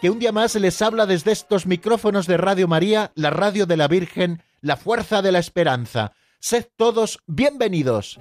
que un día más les habla desde estos micrófonos de Radio María, la radio de la Virgen, la fuerza de la esperanza. Sed todos bienvenidos.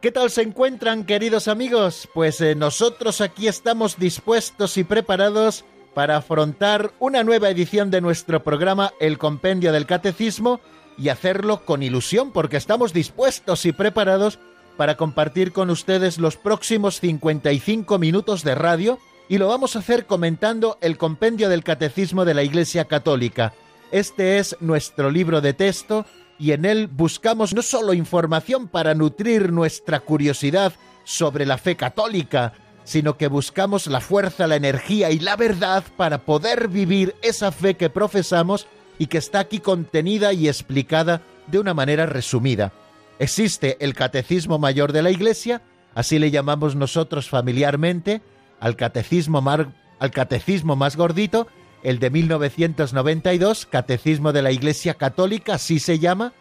¿Qué tal se encuentran, queridos amigos? Pues eh, nosotros aquí estamos dispuestos y preparados para afrontar una nueva edición de nuestro programa El Compendio del Catecismo y hacerlo con ilusión porque estamos dispuestos y preparados para compartir con ustedes los próximos 55 minutos de radio y lo vamos a hacer comentando el Compendio del Catecismo de la Iglesia Católica. Este es nuestro libro de texto y en él buscamos no solo información para nutrir nuestra curiosidad sobre la fe católica, sino que buscamos la fuerza, la energía y la verdad para poder vivir esa fe que profesamos y que está aquí contenida y explicada de una manera resumida. Existe el Catecismo Mayor de la Iglesia, así le llamamos nosotros familiarmente, al catecismo, más gordito, el de 1992, Catecismo de la Iglesia Católica, así se llama,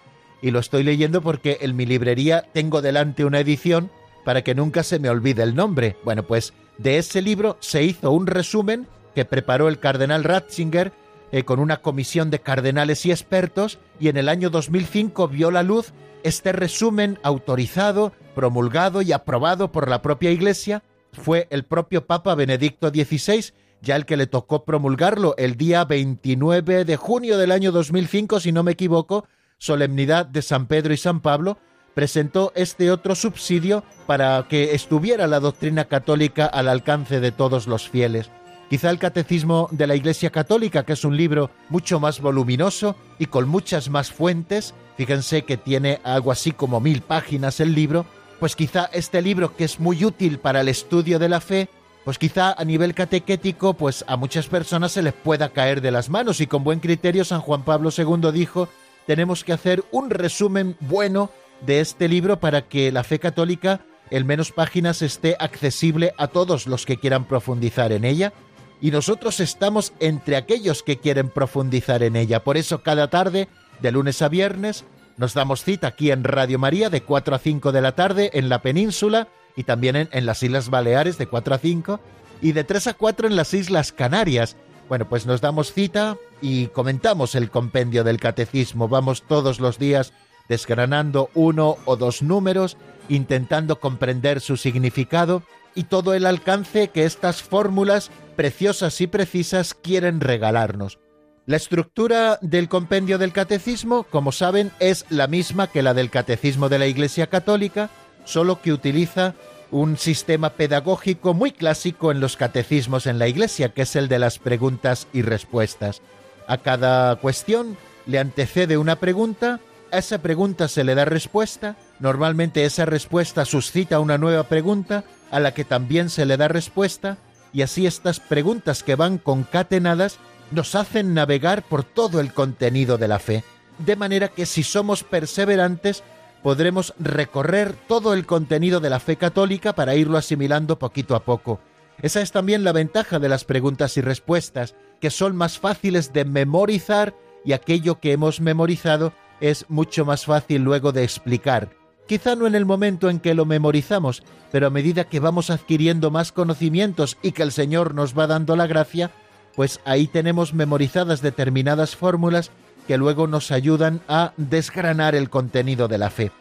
y lo estoy leyendo porque en mi librería tengo delante una edición para que nunca se me olvide el nombre. Bueno, pues de ese libro se hizo un resumen que preparó el cardenal Ratzinger eh, con una comisión de cardenales y expertos y en el año 2005 vio la luz este resumen autorizado, promulgado y aprobado por la propia Iglesia. Fue el propio Papa Benedicto XVI ya el que le tocó promulgarlo el día 29 de junio del año 2005, si no me equivoco, solemnidad de San Pedro y San Pablo, presentó este otro subsidio para que estuviera la doctrina católica al alcance de todos los fieles. Quizá el Catecismo de la Iglesia Católica, que es un libro mucho más voluminoso y con muchas más fuentes, fíjense que tiene algo así como mil páginas el libro, pues quizá este libro que es muy útil para el estudio de la fe, pues quizá a nivel catequético, pues a muchas personas se les pueda caer de las manos y con buen criterio San Juan Pablo II dijo, tenemos que hacer un resumen bueno de este libro para que la fe católica en menos páginas esté accesible a todos los que quieran profundizar en ella. Y nosotros estamos entre aquellos que quieren profundizar en ella. Por eso cada tarde, de lunes a viernes, nos damos cita aquí en Radio María de 4 a 5 de la tarde en la península y también en, las Islas Baleares de 4 a 5 y de 3 a 4 en las Islas Canarias. Bueno, pues nos damos cita y comentamos el compendio del catecismo. Vamos todos los días desgranando uno o dos números, intentando comprender su significado y todo el alcance que estas fórmulas preciosas y precisas quieren regalarnos. La estructura del compendio del catecismo, como saben, es la misma que la del catecismo de la Iglesia Católica, solo que utiliza un sistema pedagógico muy clásico en los catecismos en la Iglesia, que es el de las preguntas y respuestas. A cada cuestión le antecede una pregunta, a esa pregunta se le da respuesta, normalmente esa respuesta suscita una nueva pregunta, a la que también se le da respuesta, y así estas preguntas que van concatenadas nos hacen navegar por todo el contenido de la fe, de manera que si somos perseverantes podremos recorrer todo el contenido de la fe católica para irlo asimilando poquito a poco. Esa es también la ventaja de las preguntas y respuestas, que son más fáciles de memorizar y aquello que hemos memorizado es mucho más fácil luego de explicar. Quizá no en el momento en que lo memorizamos, pero a medida que vamos adquiriendo más conocimientos y que el Señor nos va dando la gracia, pues ahí tenemos memorizadas determinadas fórmulas que luego nos ayudan a desgranar el contenido de la fe.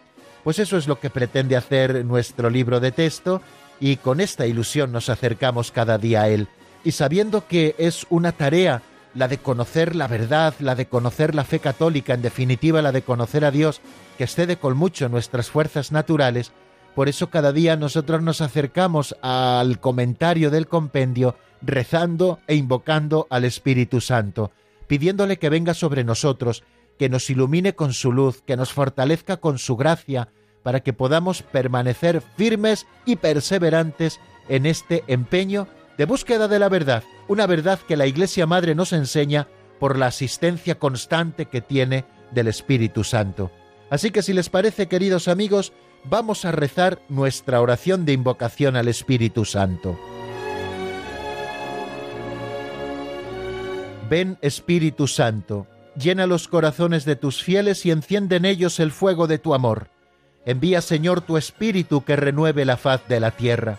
Pues eso es lo que pretende hacer nuestro libro de texto y con esta ilusión nos acercamos cada día a él. Y sabiendo que es una tarea la de conocer la verdad, la de conocer la fe católica, en definitiva la de conocer a Dios, que excede con mucho nuestras fuerzas naturales, por eso cada día nosotros nos acercamos al comentario del compendio rezando e invocando al Espíritu Santo pidiéndole que venga sobre nosotros, que nos ilumine con su luz, que nos fortalezca con su gracia, para que podamos permanecer firmes y perseverantes en este empeño de búsqueda de la verdad, una verdad que la Iglesia Madre nos enseña por la asistencia constante que tiene del Espíritu Santo. Así que si les parece, queridos amigos, vamos a rezar nuestra oración de invocación al Espíritu Santo. Ven Espíritu Santo, llena los corazones de tus fieles y enciende en ellos el fuego de tu amor. Envía Señor tu Espíritu que renueve la faz de la tierra.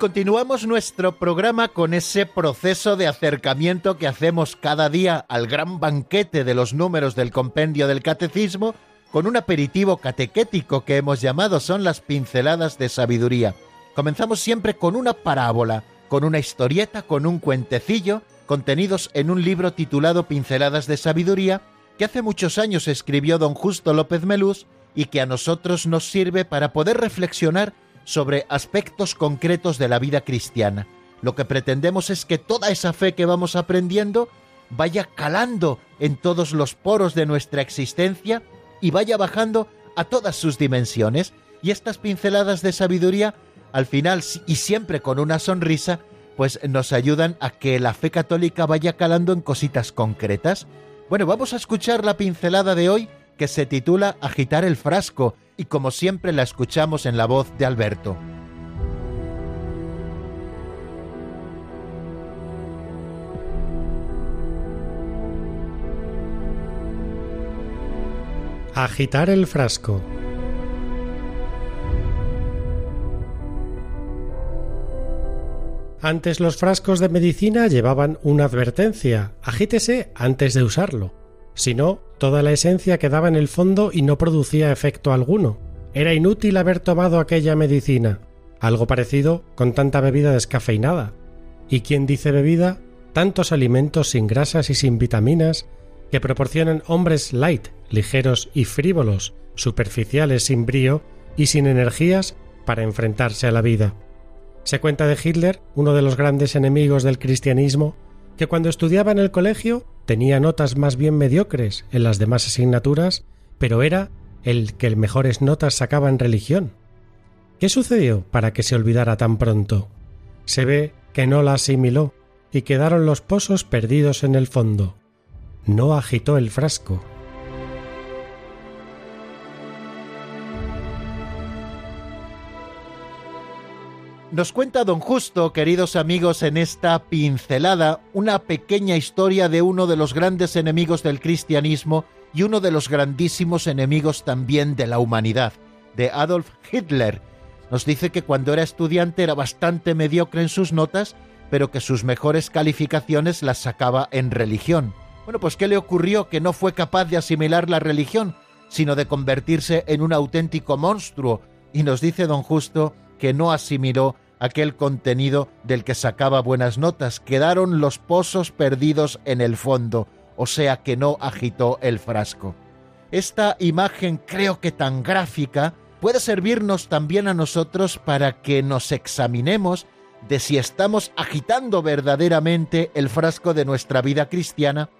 Continuamos nuestro programa con ese proceso de acercamiento que hacemos cada día al gran banquete de los números del compendio del catecismo, con un aperitivo catequético que hemos llamado son las pinceladas de sabiduría. Comenzamos siempre con una parábola, con una historieta, con un cuentecillo, contenidos en un libro titulado Pinceladas de Sabiduría, que hace muchos años escribió don Justo López Melús y que a nosotros nos sirve para poder reflexionar sobre aspectos concretos de la vida cristiana. Lo que pretendemos es que toda esa fe que vamos aprendiendo vaya calando en todos los poros de nuestra existencia y vaya bajando a todas sus dimensiones. Y estas pinceladas de sabiduría, al final y siempre con una sonrisa, pues nos ayudan a que la fe católica vaya calando en cositas concretas. Bueno, vamos a escuchar la pincelada de hoy que se titula Agitar el frasco y como siempre la escuchamos en la voz de Alberto. Agitar el frasco. Antes los frascos de medicina llevaban una advertencia, agítese antes de usarlo. Si no, toda la esencia quedaba en el fondo y no producía efecto alguno. Era inútil haber tomado aquella medicina. Algo parecido con tanta bebida descafeinada. ¿Y quién dice bebida? Tantos alimentos sin grasas y sin vitaminas que proporcionan hombres light, ligeros y frívolos, superficiales sin brío y sin energías para enfrentarse a la vida. Se cuenta de Hitler, uno de los grandes enemigos del cristianismo, que cuando estudiaba en el colegio tenía notas más bien mediocres en las demás asignaturas, pero era el que mejores notas sacaba en religión. ¿Qué sucedió para que se olvidara tan pronto? Se ve que no la asimiló y quedaron los pozos perdidos en el fondo. No agitó el frasco. Nos cuenta don Justo, queridos amigos, en esta pincelada, una pequeña historia de uno de los grandes enemigos del cristianismo y uno de los grandísimos enemigos también de la humanidad, de Adolf Hitler. Nos dice que cuando era estudiante era bastante mediocre en sus notas, pero que sus mejores calificaciones las sacaba en religión. Bueno, pues ¿qué le ocurrió? Que no fue capaz de asimilar la religión, sino de convertirse en un auténtico monstruo. Y nos dice don Justo que no asimiló aquel contenido del que sacaba buenas notas. Quedaron los pozos perdidos en el fondo, o sea que no agitó el frasco. Esta imagen creo que tan gráfica puede servirnos también a nosotros para que nos examinemos de si estamos agitando verdaderamente el frasco de nuestra vida cristiana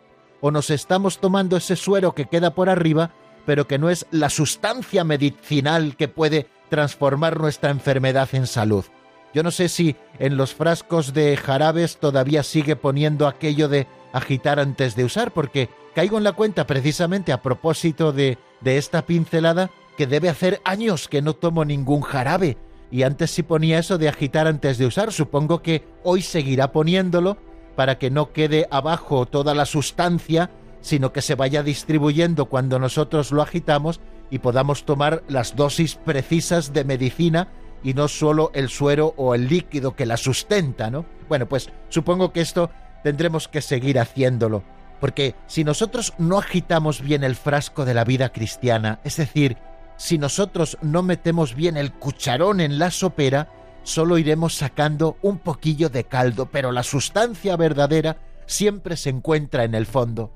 o nos estamos tomando ese suero que queda por arriba, pero que no es la sustancia medicinal que puede transformar nuestra enfermedad en salud. Yo no sé si en los frascos de jarabes todavía sigue poniendo aquello de agitar antes de usar, porque caigo en la cuenta precisamente a propósito de, de esta pincelada que debe hacer años que no tomo ningún jarabe. Y antes sí ponía eso de agitar antes de usar. Supongo que hoy seguirá poniéndolo para que no quede abajo toda la sustancia, sino que se vaya distribuyendo cuando nosotros lo agitamos y podamos tomar las dosis precisas de medicina y no solo el suero o el líquido que la sustenta, ¿no? Bueno, pues supongo que esto tendremos que seguir haciéndolo, porque si nosotros no agitamos bien el frasco de la vida cristiana, es decir, si nosotros no metemos bien el cucharón en la sopera, solo iremos sacando un poquillo de caldo, pero la sustancia verdadera siempre se encuentra en el fondo.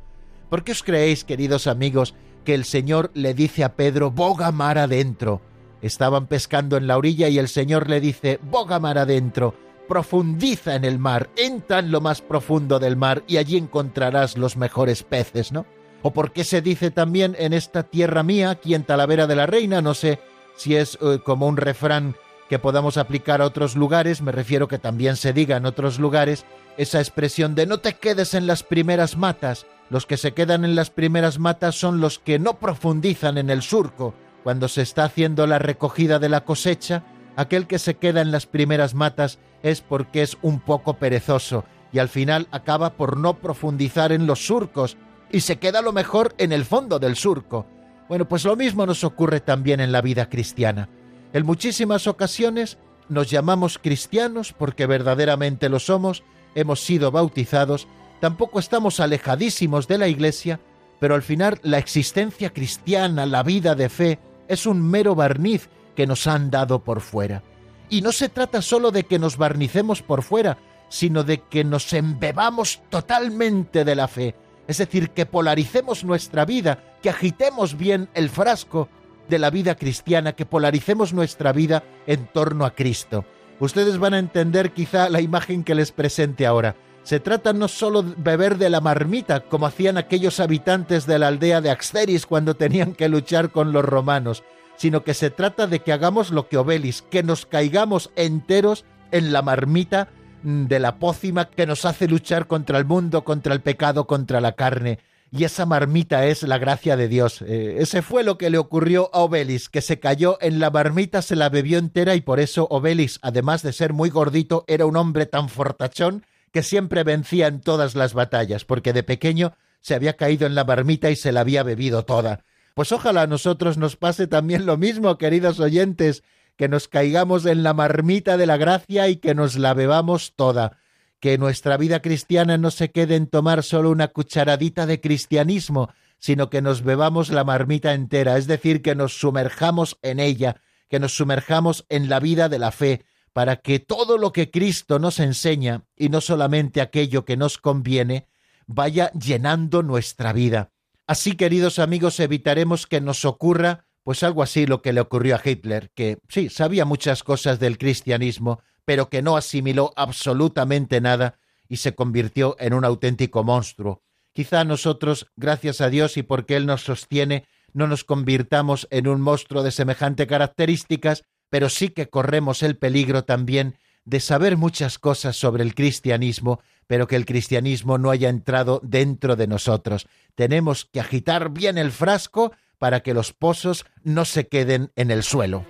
¿Por qué os creéis, queridos amigos, que el Señor le dice a Pedro, boga mar adentro? Estaban pescando en la orilla y el Señor le dice, boga mar adentro, profundiza en el mar, entra en lo más profundo del mar y allí encontrarás los mejores peces, ¿no? O por qué se dice también en esta tierra mía, aquí en Talavera de la Reina, no sé si es eh, como un refrán que podamos aplicar a otros lugares, me refiero que también se diga en otros lugares, esa expresión de no te quedes en las primeras matas. Los que se quedan en las primeras matas son los que no profundizan en el surco. Cuando se está haciendo la recogida de la cosecha, aquel que se queda en las primeras matas es porque es un poco perezoso y al final acaba por no profundizar en los surcos y se queda lo mejor en el fondo del surco. Bueno, pues lo mismo nos ocurre también en la vida cristiana. En muchísimas ocasiones nos llamamos cristianos porque verdaderamente lo somos, hemos sido bautizados, tampoco estamos alejadísimos de la Iglesia, pero al final la existencia cristiana, la vida de fe, es un mero barniz que nos han dado por fuera. Y no se trata solo de que nos barnicemos por fuera, sino de que nos embebamos totalmente de la fe, es decir, que polaricemos nuestra vida, que agitemos bien el frasco de la vida cristiana, que polaricemos nuestra vida en torno a Cristo. Ustedes van a entender quizá la imagen que les presente ahora. Se trata no solo de beber de la marmita, como hacían aquellos habitantes de la aldea de Axteris cuando tenían que luchar con los romanos, sino que se trata de que hagamos lo que Obelis, que nos caigamos enteros en la marmita de la pócima que nos hace luchar contra el mundo, contra el pecado, contra la carne y esa marmita es la gracia de Dios. Eh, ese fue lo que le ocurrió a Obelis, que se cayó en la marmita, se la bebió entera y por eso Obelis, además de ser muy gordito, era un hombre tan fortachón que siempre vencía en todas las batallas, porque de pequeño se había caído en la marmita y se la había bebido toda. Pues ojalá a nosotros nos pase también lo mismo, queridos oyentes, que nos caigamos en la marmita de la gracia y que nos la bebamos toda que nuestra vida cristiana no se quede en tomar solo una cucharadita de cristianismo, sino que nos bebamos la marmita entera, es decir, que nos sumerjamos en ella, que nos sumerjamos en la vida de la fe, para que todo lo que Cristo nos enseña, y no solamente aquello que nos conviene, vaya llenando nuestra vida. Así, queridos amigos, evitaremos que nos ocurra pues algo así lo que le ocurrió a Hitler, que sí, sabía muchas cosas del cristianismo, pero que no asimiló absolutamente nada y se convirtió en un auténtico monstruo. Quizá nosotros, gracias a Dios y porque Él nos sostiene, no nos convirtamos en un monstruo de semejante características, pero sí que corremos el peligro también de saber muchas cosas sobre el cristianismo, pero que el cristianismo no haya entrado dentro de nosotros. Tenemos que agitar bien el frasco para que los pozos no se queden en el suelo.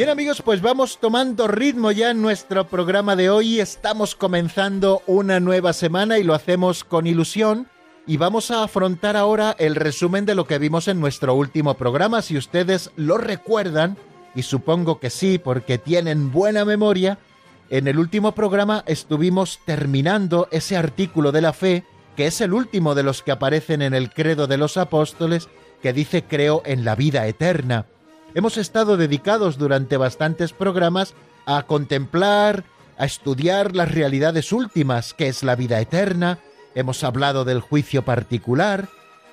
Bien amigos, pues vamos tomando ritmo ya en nuestro programa de hoy. Estamos comenzando una nueva semana y lo hacemos con ilusión. Y vamos a afrontar ahora el resumen de lo que vimos en nuestro último programa. Si ustedes lo recuerdan, y supongo que sí, porque tienen buena memoria, en el último programa estuvimos terminando ese artículo de la fe, que es el último de los que aparecen en el credo de los apóstoles, que dice creo en la vida eterna hemos estado dedicados durante bastantes programas a contemplar, a estudiar las realidades últimas, que es la vida eterna, hemos hablado del juicio particular,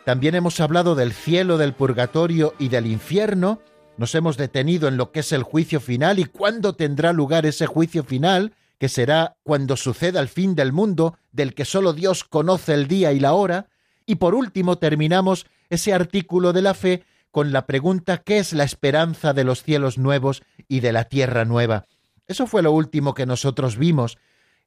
también hemos hablado del cielo, del purgatorio y del infierno, nos hemos detenido en lo que es el juicio final y cuándo tendrá lugar ese juicio final, que será cuando suceda el fin del mundo, del que solo Dios conoce el día y la hora, y por último terminamos ese artículo de la fe con la pregunta ¿qué es la esperanza de los cielos nuevos y de la tierra nueva? Eso fue lo último que nosotros vimos.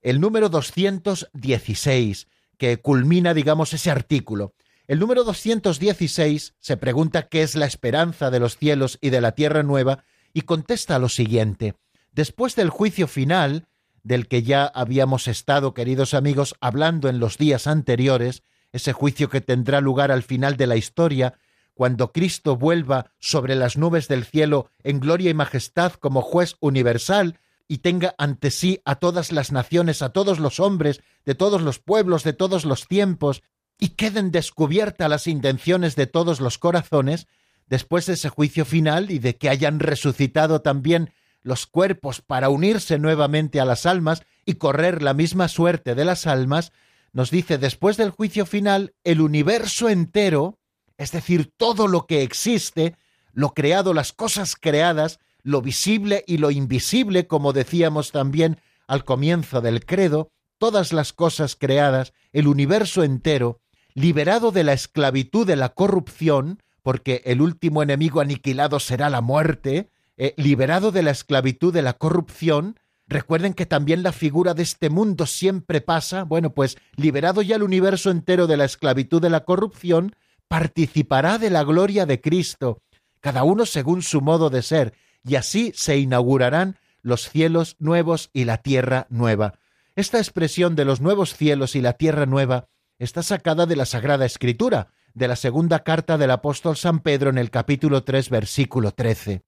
El número 216, que culmina, digamos, ese artículo. El número 216 se pregunta qué es la esperanza de los cielos y de la tierra nueva y contesta lo siguiente. Después del juicio final, del que ya habíamos estado, queridos amigos, hablando en los días anteriores, ese juicio que tendrá lugar al final de la historia, cuando Cristo vuelva sobre las nubes del cielo en gloria y majestad como juez universal y tenga ante sí a todas las naciones, a todos los hombres, de todos los pueblos, de todos los tiempos, y queden descubiertas las intenciones de todos los corazones, después de ese juicio final y de que hayan resucitado también los cuerpos para unirse nuevamente a las almas y correr la misma suerte de las almas, nos dice después del juicio final, el universo entero, es decir, todo lo que existe, lo creado, las cosas creadas, lo visible y lo invisible, como decíamos también al comienzo del credo, todas las cosas creadas, el universo entero, liberado de la esclavitud de la corrupción, porque el último enemigo aniquilado será la muerte, eh, liberado de la esclavitud de la corrupción, recuerden que también la figura de este mundo siempre pasa, bueno, pues liberado ya el universo entero de la esclavitud de la corrupción, participará de la gloria de Cristo, cada uno según su modo de ser, y así se inaugurarán los cielos nuevos y la tierra nueva. Esta expresión de los nuevos cielos y la tierra nueva está sacada de la Sagrada Escritura, de la segunda carta del apóstol San Pedro en el capítulo 3, versículo 13.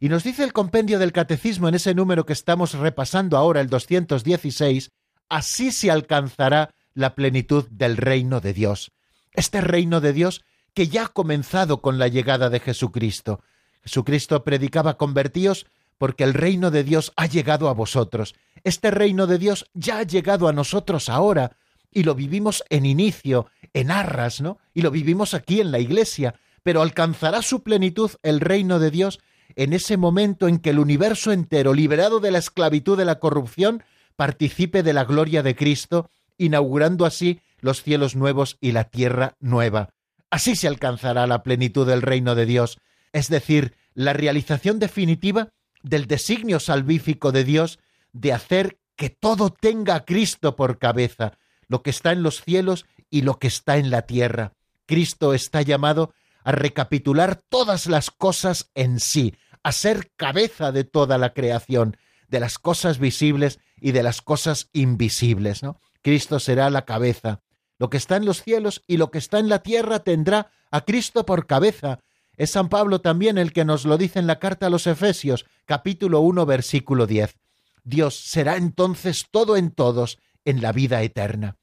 Y nos dice el compendio del catecismo en ese número que estamos repasando ahora, el 216, así se alcanzará la plenitud del reino de Dios. Este reino de Dios que ya ha comenzado con la llegada de Jesucristo. Jesucristo predicaba convertíos porque el reino de Dios ha llegado a vosotros. Este reino de Dios ya ha llegado a nosotros ahora y lo vivimos en inicio, en arras, ¿no? Y lo vivimos aquí en la iglesia, pero alcanzará su plenitud el reino de Dios en ese momento en que el universo entero, liberado de la esclavitud de la corrupción, participe de la gloria de Cristo, inaugurando así los cielos nuevos y la tierra nueva. Así se alcanzará la plenitud del reino de Dios, es decir, la realización definitiva del designio salvífico de Dios de hacer que todo tenga a Cristo por cabeza, lo que está en los cielos y lo que está en la tierra. Cristo está llamado a recapitular todas las cosas en sí, a ser cabeza de toda la creación, de las cosas visibles y de las cosas invisibles, ¿no? Cristo será la cabeza. Lo que está en los cielos y lo que está en la tierra tendrá a Cristo por cabeza. Es San Pablo también el que nos lo dice en la carta a los Efesios, capítulo 1, versículo 10. Dios será entonces todo en todos en la vida eterna.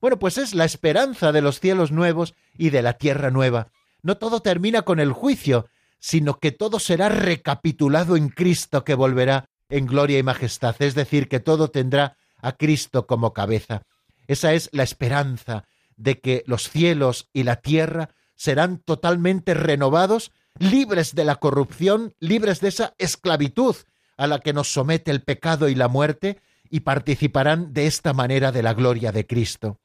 Bueno, pues es la esperanza de los cielos nuevos y de la tierra nueva, no todo termina con el juicio, sino que todo será recapitulado en Cristo que volverá en gloria y majestad, es decir, que todo tendrá a Cristo como cabeza. Esa es la esperanza de que los cielos y la tierra serán totalmente renovados, libres de la corrupción, libres de esa esclavitud a la que nos somete el pecado y la muerte, y participarán de esta manera de la gloria de Cristo.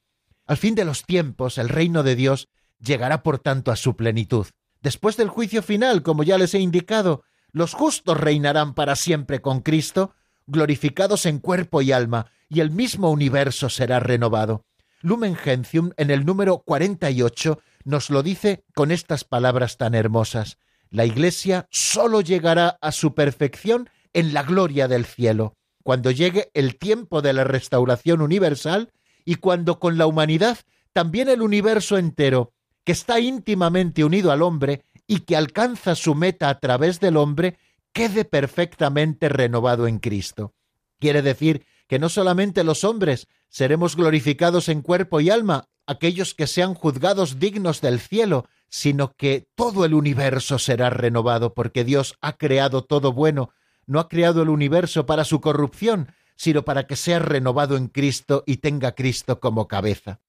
Al fin de los tiempos, el reino de Dios llegará por tanto a su plenitud. Después del juicio final, como ya les he indicado, los justos reinarán para siempre con Cristo, glorificados en cuerpo y alma, y el mismo universo será renovado. Lumen Gentium, en el número 48, nos lo dice con estas palabras tan hermosas. La Iglesia sólo llegará a su perfección en la gloria del cielo, cuando llegue el tiempo de la restauración universal y cuando con la humanidad también el universo entero que está íntimamente unido al hombre y que alcanza su meta a través del hombre, quede perfectamente renovado en Cristo. Quiere decir que no solamente los hombres seremos glorificados en cuerpo y alma, aquellos que sean juzgados dignos del cielo, sino que todo el universo será renovado, porque Dios ha creado todo bueno, no ha creado el universo para su corrupción, sino para que sea renovado en Cristo y tenga Cristo como cabeza.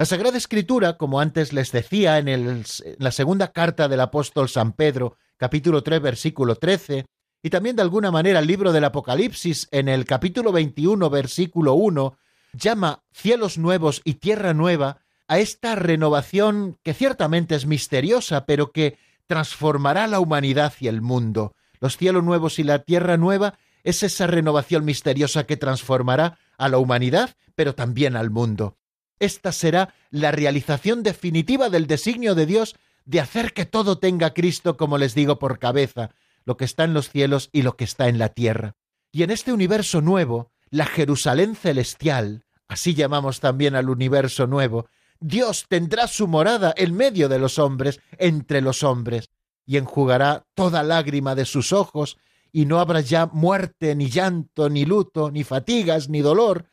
La Sagrada Escritura, como antes les decía en, la segunda carta del apóstol San Pedro, capítulo 3, versículo 13, y también de alguna manera el libro del Apocalipsis en el capítulo 21, versículo 1, llama cielos nuevos y tierra nueva a esta renovación que ciertamente es misteriosa, pero que transformará la humanidad y el mundo. Los cielos nuevos y la tierra nueva es esa renovación misteriosa que transformará a la humanidad, pero también al mundo. Esta será la realización definitiva del designio de Dios de hacer que todo tenga Cristo, como les digo, por cabeza, lo que está en los cielos y lo que está en la tierra. Y en este universo nuevo, la Jerusalén celestial, así llamamos también al universo nuevo, Dios tendrá su morada en medio de los hombres, entre los hombres, y enjugará toda lágrima de sus ojos, y no habrá ya muerte, ni llanto, ni luto, ni fatigas, ni dolor,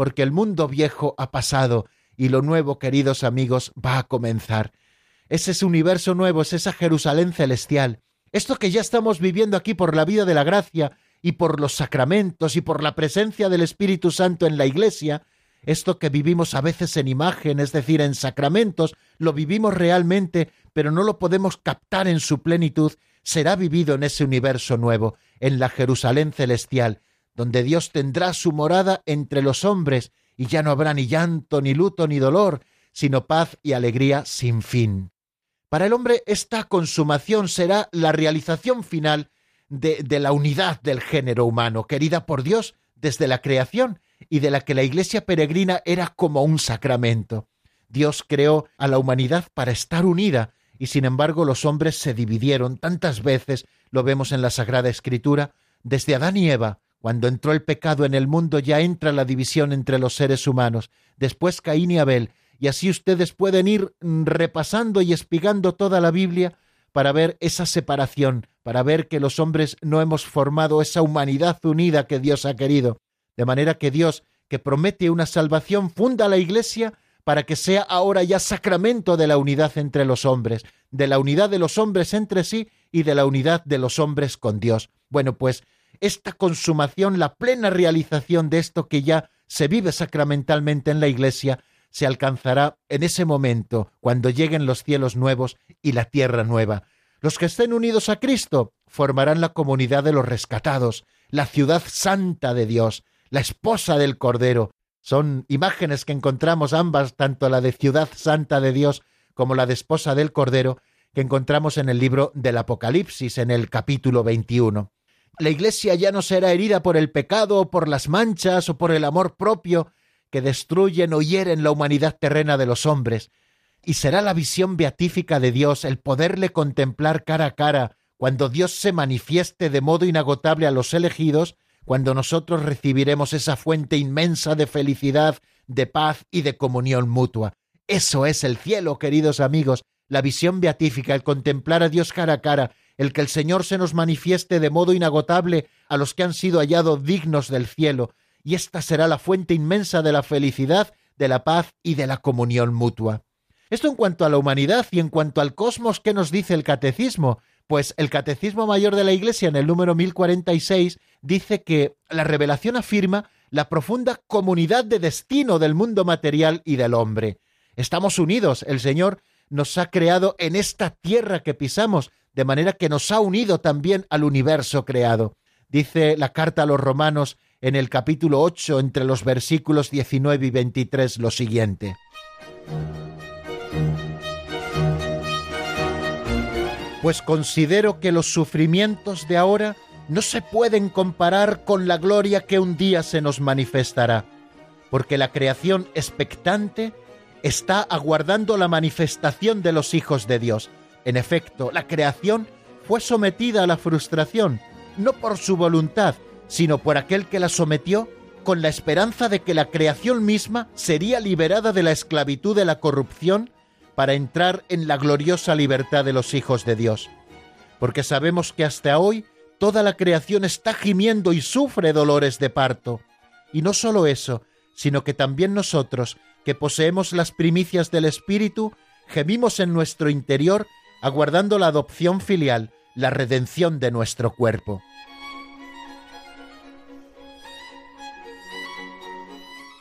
porque el mundo viejo ha pasado y lo nuevo, queridos amigos, va a comenzar. Es ese universo nuevo, es esa Jerusalén celestial. Esto que ya estamos viviendo aquí por la vida de la gracia y por los sacramentos y por la presencia del Espíritu Santo en la Iglesia, esto que vivimos a veces en imagen, es decir, en sacramentos, lo vivimos realmente, pero no lo podemos captar en su plenitud, será vivido en ese universo nuevo, en la Jerusalén celestial, donde Dios tendrá su morada entre los hombres, y ya no habrá ni llanto, ni luto, ni dolor, sino paz y alegría sin fin. Para el hombre esta consumación será la realización final de, de la unidad del género humano, querida por Dios desde la creación, y de la que la Iglesia peregrina era como un sacramento. Dios creó a la humanidad para estar unida, y sin embargo los hombres se dividieron tantas veces, lo vemos en la Sagrada Escritura, desde Adán y Eva, cuando entró el pecado en el mundo ya entra la división entre los seres humanos, después Caín y Abel, y así ustedes pueden ir repasando y espigando toda la Biblia para ver esa separación, para ver que los hombres no hemos formado esa humanidad unida que Dios ha querido, de manera que Dios, que promete una salvación, funda la Iglesia para que sea ahora ya sacramento de la unidad entre los hombres, de la unidad de los hombres entre sí y de la unidad de los hombres con Dios. Bueno, pues esta consumación, la plena realización de esto que ya se vive sacramentalmente en la Iglesia, se alcanzará en ese momento, cuando lleguen los cielos nuevos y la tierra nueva. Los que estén unidos a Cristo formarán la comunidad de los rescatados, la ciudad santa de Dios, la esposa del Cordero. Son imágenes que encontramos ambas, tanto la de ciudad santa de Dios como la de esposa del Cordero, que encontramos en el libro del Apocalipsis, en el capítulo 21. La Iglesia ya no será herida por el pecado, o por las manchas, o por el amor propio, que destruyen o hieren la humanidad terrena de los hombres, y será la visión beatífica de Dios el poderle contemplar cara a cara cuando Dios se manifieste de modo inagotable a los elegidos, cuando nosotros recibiremos esa fuente inmensa de felicidad, de paz y de comunión mutua. Eso es el cielo, queridos amigos, la visión beatífica, el contemplar a Dios cara a cara, el que el Señor se nos manifieste de modo inagotable a los que han sido hallados dignos del cielo, y esta será la fuente inmensa de la felicidad, de la paz y de la comunión mutua. Esto en cuanto a la humanidad y en cuanto al cosmos que nos dice el catecismo, pues el Catecismo Mayor de la Iglesia en el número 1046 dice que la revelación afirma la profunda comunidad de destino del mundo material y del hombre. Estamos unidos, el Señor nos ha creado en esta tierra que pisamos, de manera que nos ha unido también al universo creado. Dice la carta a los romanos en el capítulo 8, entre los versículos 19 y 23, lo siguiente. pues considero que los sufrimientos de ahora no se pueden comparar con la gloria que un día se nos manifestará, porque la creación expectante está aguardando la manifestación de los hijos de Dios. En efecto, la creación fue sometida a la frustración, no por su voluntad, sino por aquel que la sometió con la esperanza de que la creación misma sería liberada de la esclavitud de la corrupción para entrar en la gloriosa libertad de los hijos de Dios. Porque sabemos que hasta hoy toda la creación está gimiendo y sufre dolores de parto. Y no solo eso, sino que también nosotros, que poseemos las primicias del Espíritu, gemimos en nuestro interior, aguardando la adopción filial, la redención de nuestro cuerpo.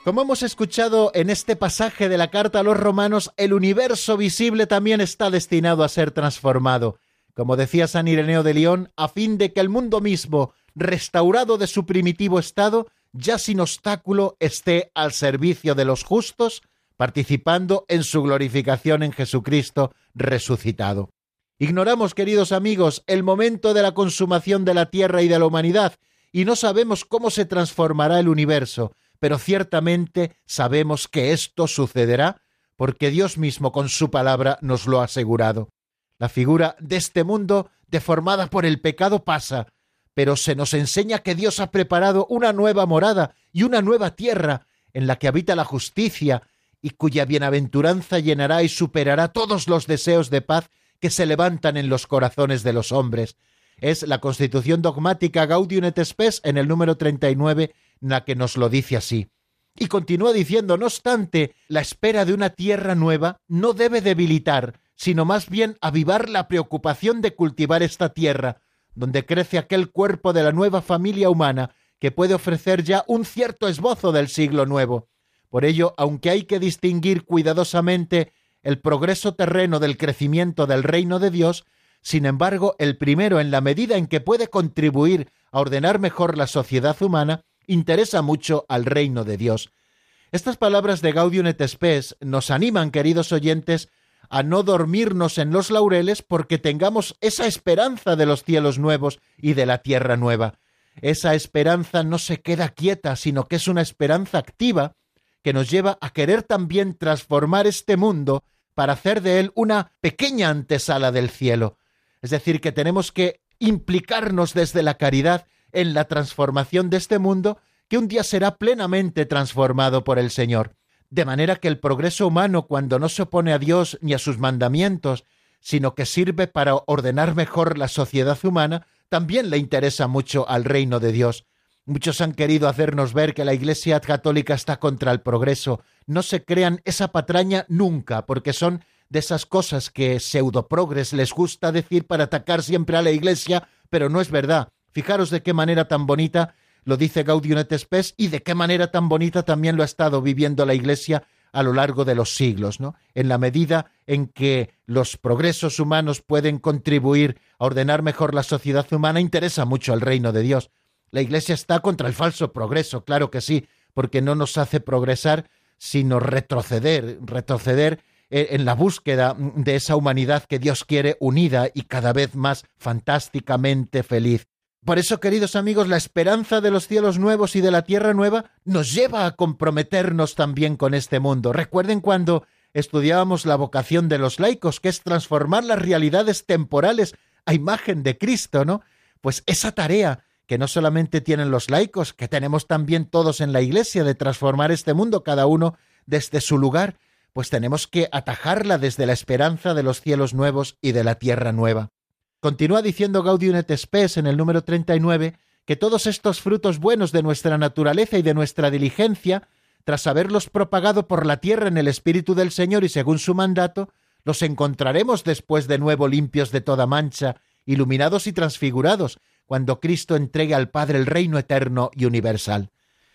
Como hemos escuchado en este pasaje de la carta a los romanos, el universo visible también está destinado a ser transformado. Como decía San Ireneo de León, a fin de que el mundo mismo, restaurado de su primitivo estado, ya sin obstáculo esté al servicio de los justos, participando en su glorificación en Jesucristo resucitado. Ignoramos, queridos amigos, el momento de la consumación de la tierra y de la humanidad, y no sabemos cómo se transformará el universo, pero ciertamente sabemos que esto sucederá porque Dios mismo con su palabra nos lo ha asegurado. La figura de este mundo deformada por el pecado pasa, pero se nos enseña que Dios ha preparado una nueva morada y una nueva tierra en la que habita la justicia y cuya bienaventuranza llenará y superará todos los deseos de paz que se levantan en los corazones de los hombres. Es la constitución dogmática Gaudium et Spes en el número 39 la que nos lo dice así. Y continúa diciendo, no obstante, la espera de una tierra nueva no debe debilitar, sino más bien avivar la preocupación de cultivar esta tierra, donde crece aquel cuerpo de la nueva familia humana que puede ofrecer ya un cierto esbozo del siglo nuevo. Por ello, aunque hay que distinguir cuidadosamente el progreso terreno del crecimiento del reino de Dios, sin embargo, el primero, en la medida en que puede contribuir a ordenar mejor la sociedad humana, interesa mucho al reino de Dios. Estas palabras de Gaudium et nos animan, queridos oyentes, a no dormirnos en los laureles porque tengamos esa esperanza de los cielos nuevos y de la tierra nueva. Esa esperanza no se queda quieta, sino que es una esperanza activa que nos lleva a querer también transformar este mundo para hacer de él una pequeña antesala del cielo. Es decir, que tenemos que implicarnos desde la caridad en la transformación de este mundo que un día será plenamente transformado por el Señor. De manera que el progreso humano, cuando no se opone a Dios ni a sus mandamientos, sino que sirve para ordenar mejor la sociedad humana, también le interesa mucho al reino de Dios. Muchos han querido hacernos ver que la Iglesia católica está contra el progreso. No se crean esa patraña nunca, porque son de esas cosas que pseudoprogres les gusta decir para atacar siempre a la Iglesia, pero no es verdad. Fijaros de qué manera tan bonita lo dice Gaudium et Spes y de qué manera tan bonita también lo ha estado viviendo la Iglesia a lo largo de los siglos, ¿no? En la medida en que los progresos humanos pueden contribuir a ordenar mejor la sociedad humana, interesa mucho al reino de Dios. La Iglesia está contra el falso progreso, claro que sí, porque no nos hace progresar, sino retroceder, retroceder eh, en la búsqueda de esa humanidad que Dios quiere unida y cada vez más fantásticamente feliz. Por eso, queridos amigos, la esperanza de los cielos nuevos y de la tierra nueva nos lleva a comprometernos también con este mundo. Recuerden cuando estudiábamos la vocación de los laicos, que es transformar las realidades temporales a imagen de Cristo, ¿no? Pues esa tarea que no solamente tienen los laicos, que tenemos también todos en la Iglesia de transformar este mundo, cada uno desde su lugar, pues tenemos que atajarla desde la esperanza de los cielos nuevos y de la tierra nueva. Continúa diciendo Gaudium et Spes en el número 39 que todos estos frutos buenos de nuestra naturaleza y de nuestra diligencia, tras haberlos propagado por la tierra en el Espíritu del Señor y según su mandato, los encontraremos después de nuevo limpios de toda mancha, iluminados y transfigurados, cuando Cristo entregue al Padre el reino eterno y universal.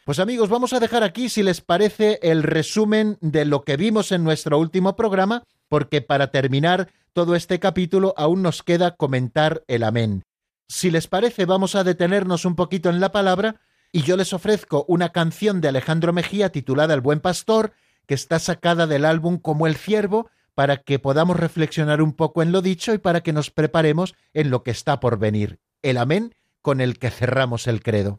Pues amigos, vamos a dejar aquí, si les parece, el resumen de lo que vimos en nuestro último programa, porque para terminar todo este capítulo aún nos queda comentar el amén. Si les parece, vamos a detenernos un poquito en la palabra y yo les ofrezco una canción de Alejandro Mejía titulada El buen pastor, que está sacada del álbum Como el ciervo, para que podamos reflexionar un poco en lo dicho y para que nos preparemos en lo que está por venir. El amén con el que cerramos el credo.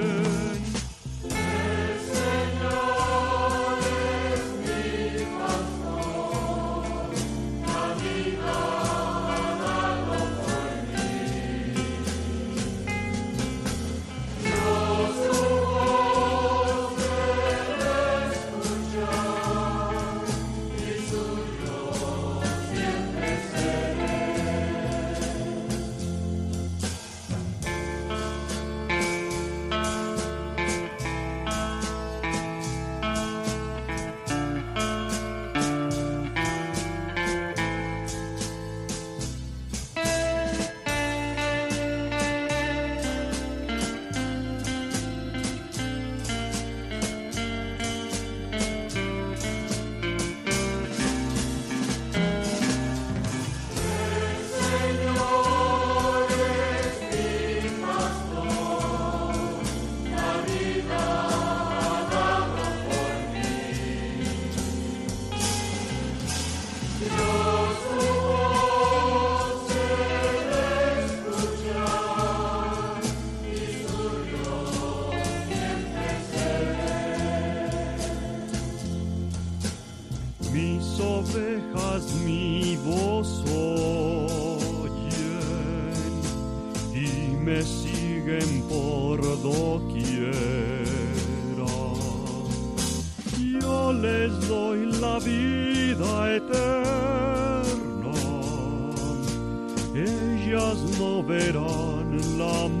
me siguen por doquiera. Yo les doy la vida eterna, ellas no verán la muerte.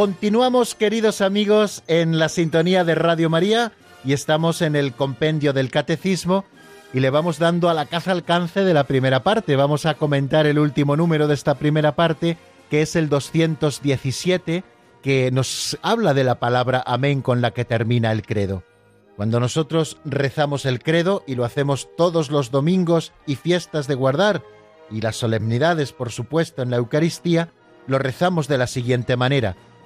Continuamos, queridos amigos, en la sintonía de Radio María y estamos en el compendio del Catecismo y le vamos dando a la caza alcance de la primera parte. Vamos a comentar el último número de esta primera parte, que es el 217, que nos habla de la palabra amén con la que termina el credo. Cuando nosotros rezamos el credo y lo hacemos todos los domingos y fiestas de guardar, y las solemnidades, por supuesto, en la Eucaristía, lo rezamos de la siguiente manera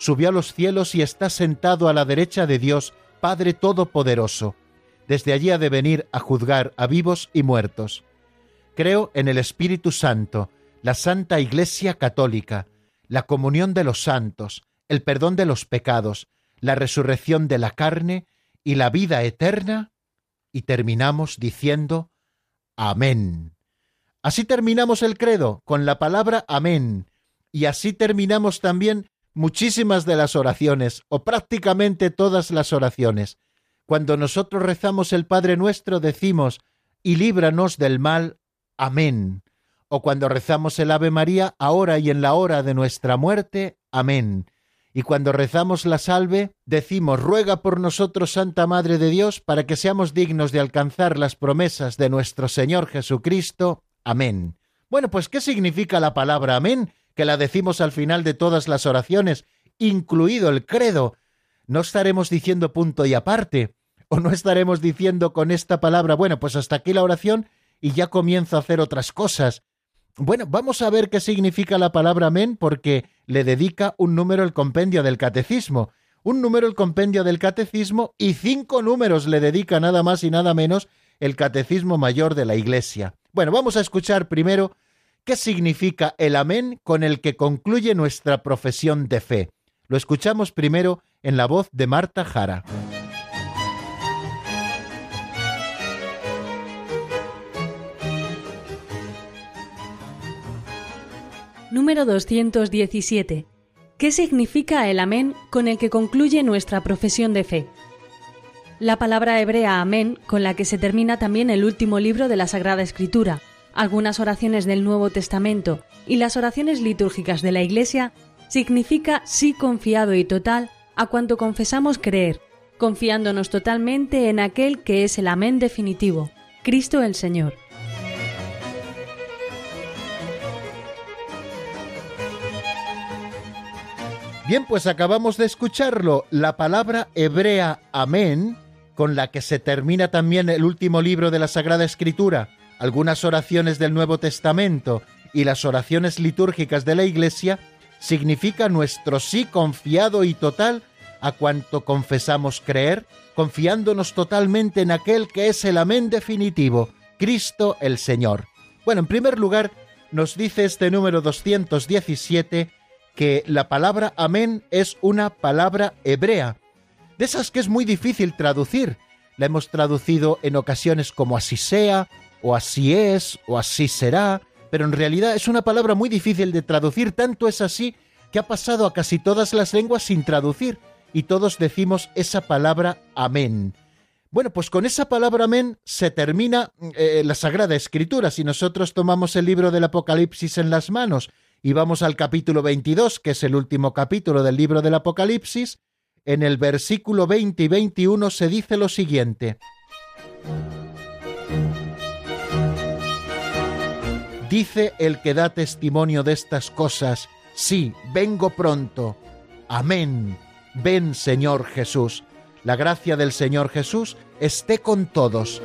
subió a los cielos y está sentado a la derecha de Dios, Padre Todopoderoso. Desde allí ha de venir a juzgar a vivos y muertos. Creo en el Espíritu Santo, la Santa Iglesia Católica, la comunión de los santos, el perdón de los pecados, la resurrección de la carne y la vida eterna. Y terminamos diciendo Amén. Así terminamos el credo con la palabra Amén. Y así terminamos también muchísimas de las oraciones, o prácticamente todas las oraciones. Cuando nosotros rezamos el Padre nuestro decimos, y líbranos del mal. Amén. O cuando rezamos el Ave María, ahora y en la hora de nuestra muerte. Amén. Y cuando rezamos la salve, decimos, ruega por nosotros, Santa Madre de Dios, para que seamos dignos de alcanzar las promesas de nuestro Señor Jesucristo. Amén. Bueno, pues ¿qué significa la palabra amén? Que la decimos al final de todas las oraciones, incluido el credo, no estaremos diciendo punto y aparte, o no estaremos diciendo con esta palabra, bueno, pues hasta aquí la oración y ya comienzo a hacer otras cosas. Bueno, vamos a ver qué significa la palabra amén porque le dedica un número el compendio del catecismo, un número el compendio del catecismo y cinco números le dedica nada más y nada menos el catecismo mayor de la Iglesia. Bueno, vamos a escuchar primero ¿Qué significa el amén con el que concluye nuestra profesión de fe? Lo escuchamos primero en la voz de Marta Jara. Número 217. ¿Qué significa el amén con el que concluye nuestra profesión de fe? la palabra hebrea amén, con la que se termina también el último libro de la Sagrada Escritura, algunas oraciones del Nuevo Testamento y las oraciones litúrgicas de la Iglesia, significa sí confiado y total a cuanto confesamos creer, confiándonos totalmente en aquel que es el amén definitivo, Cristo el Señor. Bien, pues acabamos de escucharlo, la palabra hebrea amén, con la que se termina también el último libro de la Sagrada Escritura, algunas oraciones del Nuevo Testamento y las oraciones litúrgicas de la Iglesia, significa nuestro sí confiado y total a cuanto confesamos creer, confiándonos totalmente en aquel que es el amén definitivo, Cristo el Señor. Bueno, en primer lugar, nos dice este número 217 que la palabra amén es una palabra hebrea, de esas que es muy difícil traducir. La hemos traducido en ocasiones como así sea, o así es, o así será, pero en realidad es una palabra muy difícil de traducir, tanto es así que ha pasado a casi todas las lenguas sin traducir y todos decimos esa palabra amén. Bueno, pues con esa palabra amén se termina eh, la Sagrada Escritura. Si nosotros tomamos el libro del Apocalipsis en las manos y vamos al capítulo 22, que es el último capítulo del libro del Apocalipsis, en el versículo 20 y 21 se dice lo siguiente. Dice el que da testimonio de estas cosas, sí, vengo pronto. Amén. Ven Señor Jesús. La gracia del Señor Jesús esté con todos.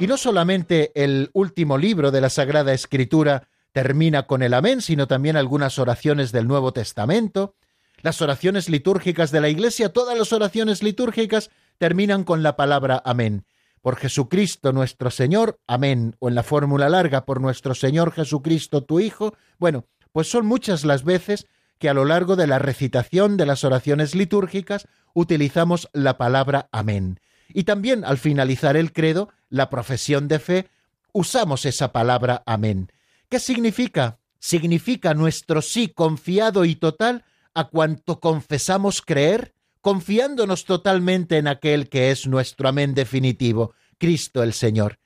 Y no solamente el último libro de la Sagrada Escritura termina con el amén, sino también algunas oraciones del Nuevo Testamento. Las oraciones litúrgicas de la Iglesia, todas las oraciones litúrgicas terminan con la palabra amén. Por Jesucristo nuestro Señor, amén. O en la fórmula larga, por nuestro Señor Jesucristo tu Hijo. Bueno, pues son muchas las veces que a lo largo de la recitación de las oraciones litúrgicas utilizamos la palabra amén. Y también al finalizar el credo, la profesión de fe, usamos esa palabra amén. ¿Qué significa? Significa nuestro sí confiado y total a cuanto confesamos creer, confiándonos totalmente en aquel que es nuestro amén definitivo, Cristo el Señor.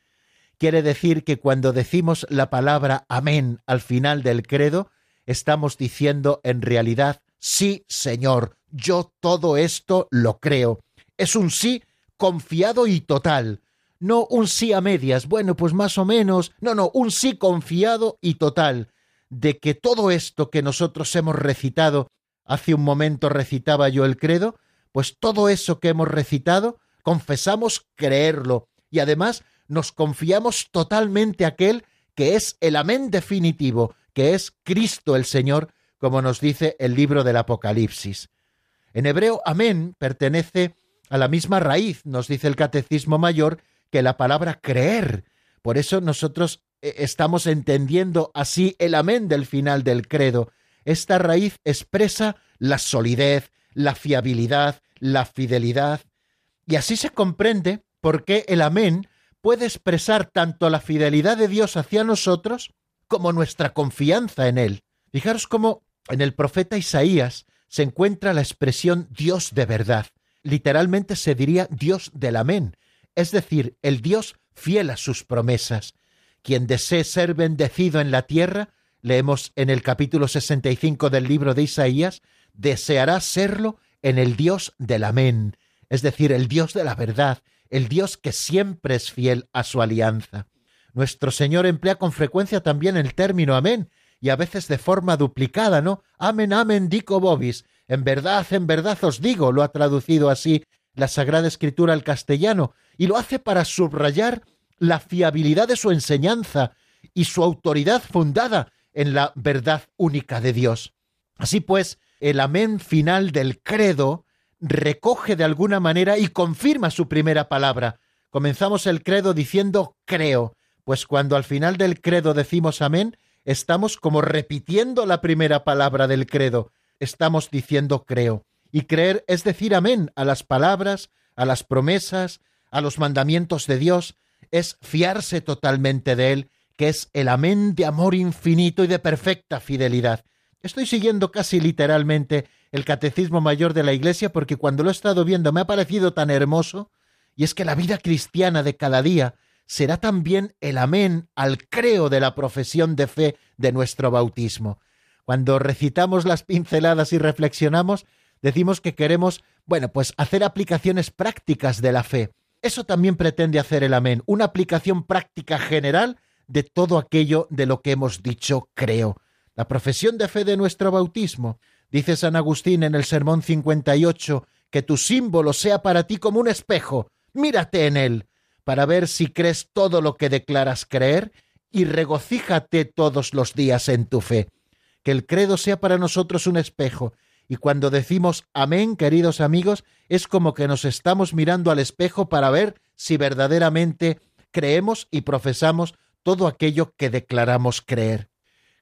Quiere decir que cuando decimos la palabra amén al final del credo, estamos diciendo en realidad, sí, Señor, yo todo esto lo creo. Es un sí confiado y total, no un sí a medias, bueno, pues más o menos, no, no, un sí confiado y total, de que todo esto que nosotros hemos recitado, hace un momento recitaba yo el credo, pues todo eso que hemos recitado, confesamos creerlo y además nos confiamos totalmente a aquel que es el amén definitivo, que es Cristo el Señor, como nos dice el libro del Apocalipsis. En hebreo, amén pertenece a la misma raíz, nos dice el Catecismo Mayor, que la palabra creer. Por eso nosotros eh, estamos entendiendo así el amén del final del credo. Esta raíz expresa la solidez, la fiabilidad, la fidelidad. Y así se comprende por qué el amén puede expresar tanto la fidelidad de Dios hacia nosotros como nuestra confianza en Él. Fijaros cómo en el profeta Isaías se encuentra la expresión Dios de verdad. Literalmente se diría Dios del amén, es decir, el Dios fiel a sus promesas. Quien desee ser bendecido en la tierra, leemos en el capítulo 65 del libro de Isaías, deseará serlo en el Dios del amén, es decir, el Dios de la verdad, el Dios que siempre es fiel a su alianza. Nuestro Señor emplea con frecuencia también el término amén, y a veces de forma duplicada, ¿no? Amen, amen, dico vobis. En verdad, en verdad os digo, lo ha traducido así la Sagrada Escritura al castellano, y lo hace para subrayar la fiabilidad de su enseñanza y su autoridad fundada en la verdad única de Dios. Así pues, el amén final del credo recoge de alguna manera y confirma su primera palabra. Comenzamos el credo diciendo creo, pues cuando al final del credo decimos amén, estamos como repitiendo la primera palabra del credo, estamos diciendo creo. Y creer es decir amén a las palabras, a las promesas, a los mandamientos de Dios, es fiarse totalmente de Él, que es el amén de amor infinito y de perfecta fidelidad. Estoy siguiendo casi literalmente el Catecismo Mayor de la Iglesia porque cuando lo he estado viendo me ha parecido tan hermoso, y es que la vida cristiana de cada día será también el amén al creo de la profesión de fe de nuestro bautismo. Cuando recitamos las pinceladas y reflexionamos, decimos que queremos, bueno, pues hacer aplicaciones prácticas de la fe. Eso también pretende hacer el amén, una aplicación práctica general de todo aquello de lo que hemos dicho creo. La profesión de fe de nuestro bautismo. Dice San Agustín en el Sermón 58 que tu símbolo sea para ti como un espejo. Mírate en él para ver si crees todo lo que declaras creer y regocíjate todos los días en tu fe. Que el credo sea para nosotros un espejo y cuando decimos amén, queridos amigos, es como que nos estamos mirando al espejo para ver si verdaderamente creemos y profesamos todo aquello que declaramos creer.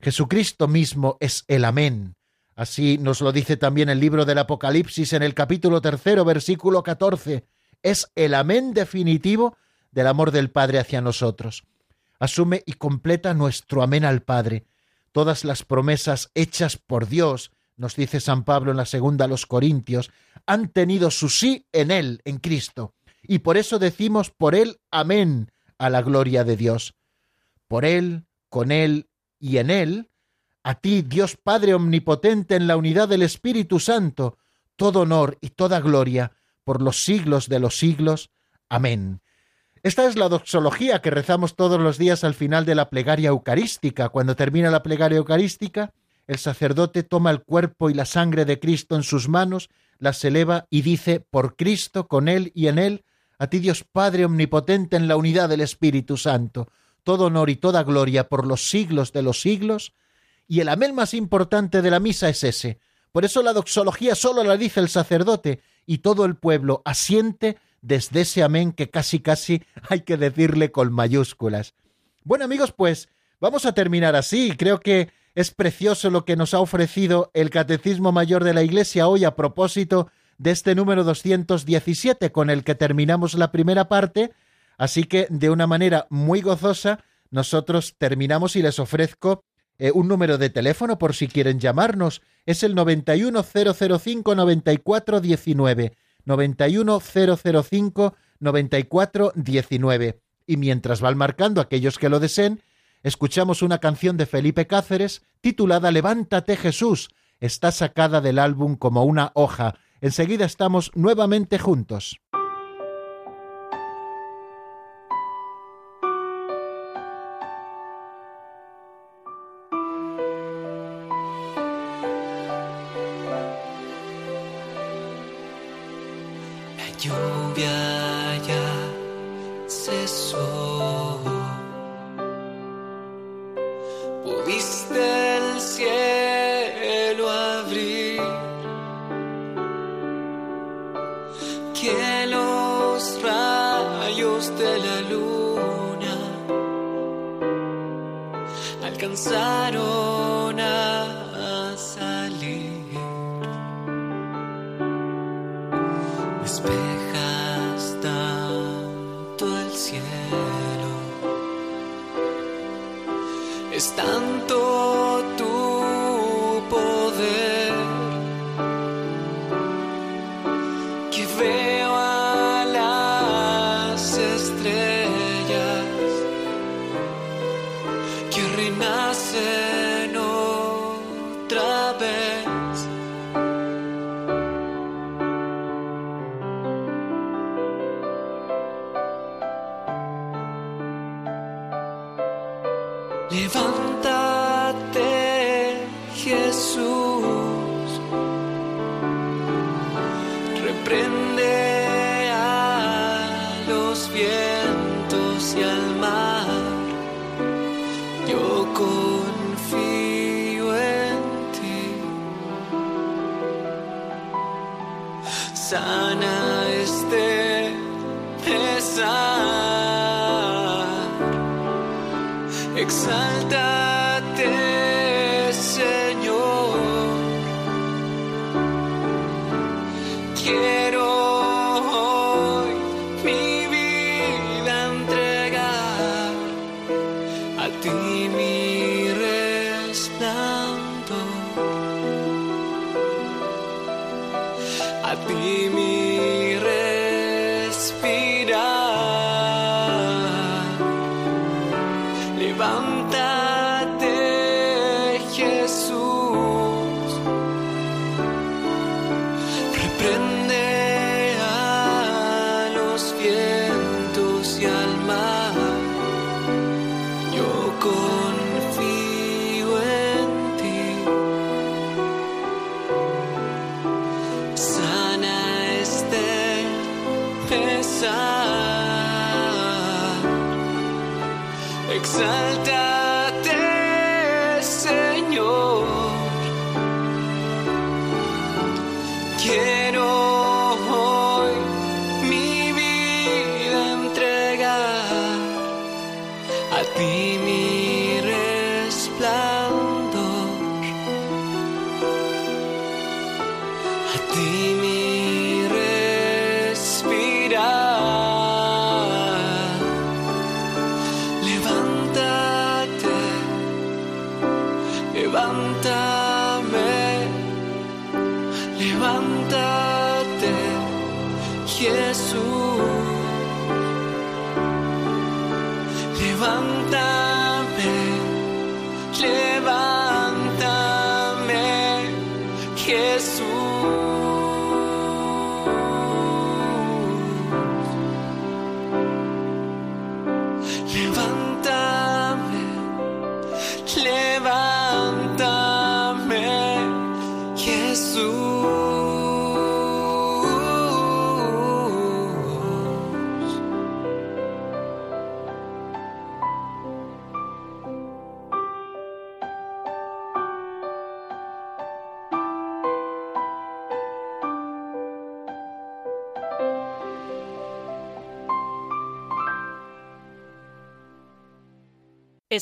Jesucristo mismo es el amén. Así nos lo dice también el libro del Apocalipsis en el capítulo tercero, versículo 14. Es el amén definitivo del amor del Padre hacia nosotros. Asume y completa nuestro amén al Padre. Todas las promesas hechas por Dios, nos dice San Pablo en la segunda a los Corintios, han tenido su sí en Él, en Cristo. Y por eso decimos por Él amén a la gloria de Dios. Por Él, con Él y en Él, a ti, Dios Padre Omnipotente, en la unidad del Espíritu Santo, todo honor y toda gloria por los siglos de los siglos. Amén. Esta es la doxología que rezamos todos los días al final de la plegaria eucarística. Cuando termina la plegaria eucarística, el sacerdote toma el cuerpo y la sangre de Cristo en sus manos, las eleva y dice, por Cristo, con Él y en Él, a ti Dios Padre Omnipotente en la unidad del Espíritu Santo, todo honor y toda gloria por los siglos de los siglos. Y el amén más importante de la misa es ese. Por eso la doxología solo la dice el sacerdote y todo el pueblo asiente desde ese amén que casi casi hay que decirle con mayúsculas. Bueno amigos, pues vamos a terminar así. Creo que es precioso lo que nos ha ofrecido el Catecismo Mayor de la Iglesia hoy a propósito de este número 217 con el que terminamos la primera parte, así que de una manera muy gozosa nosotros terminamos y les ofrezco eh, un número de teléfono por si quieren llamarnos, es el 910059419, 910059419. Y mientras van marcando aquellos que lo deseen, escuchamos una canción de Felipe Cáceres titulada Levántate Jesús. Está sacada del álbum como una hoja. Enseguida estamos nuevamente juntos. Lluvia ya cesó.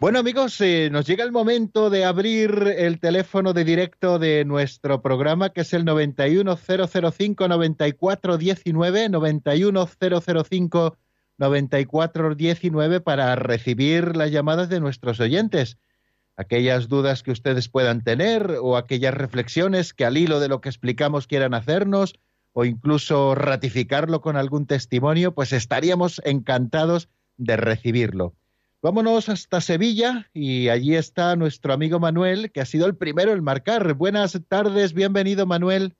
Bueno amigos, eh, nos llega el momento de abrir el teléfono de directo de nuestro programa, que es el 91005-9419, 91005-9419, para recibir las llamadas de nuestros oyentes. Aquellas dudas que ustedes puedan tener o aquellas reflexiones que al hilo de lo que explicamos quieran hacernos o incluso ratificarlo con algún testimonio, pues estaríamos encantados de recibirlo. Vámonos hasta Sevilla y allí está nuestro amigo Manuel, que ha sido el primero en marcar. Buenas tardes, bienvenido Manuel.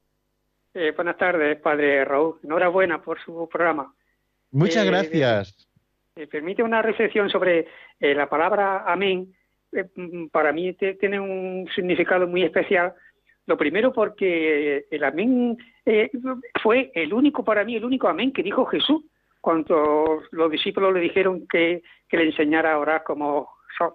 Eh, buenas tardes, padre Raúl. Enhorabuena por su programa. Muchas Eh, gracias. Me permite una reflexión sobre eh, la palabra amén. Eh, mm, para mí te- tiene un significado muy especial. Lo primero porque el amén eh, fue el único, para mí, el único amén que dijo Jesús cuando los discípulos le dijeron que, que le enseñara a orar como,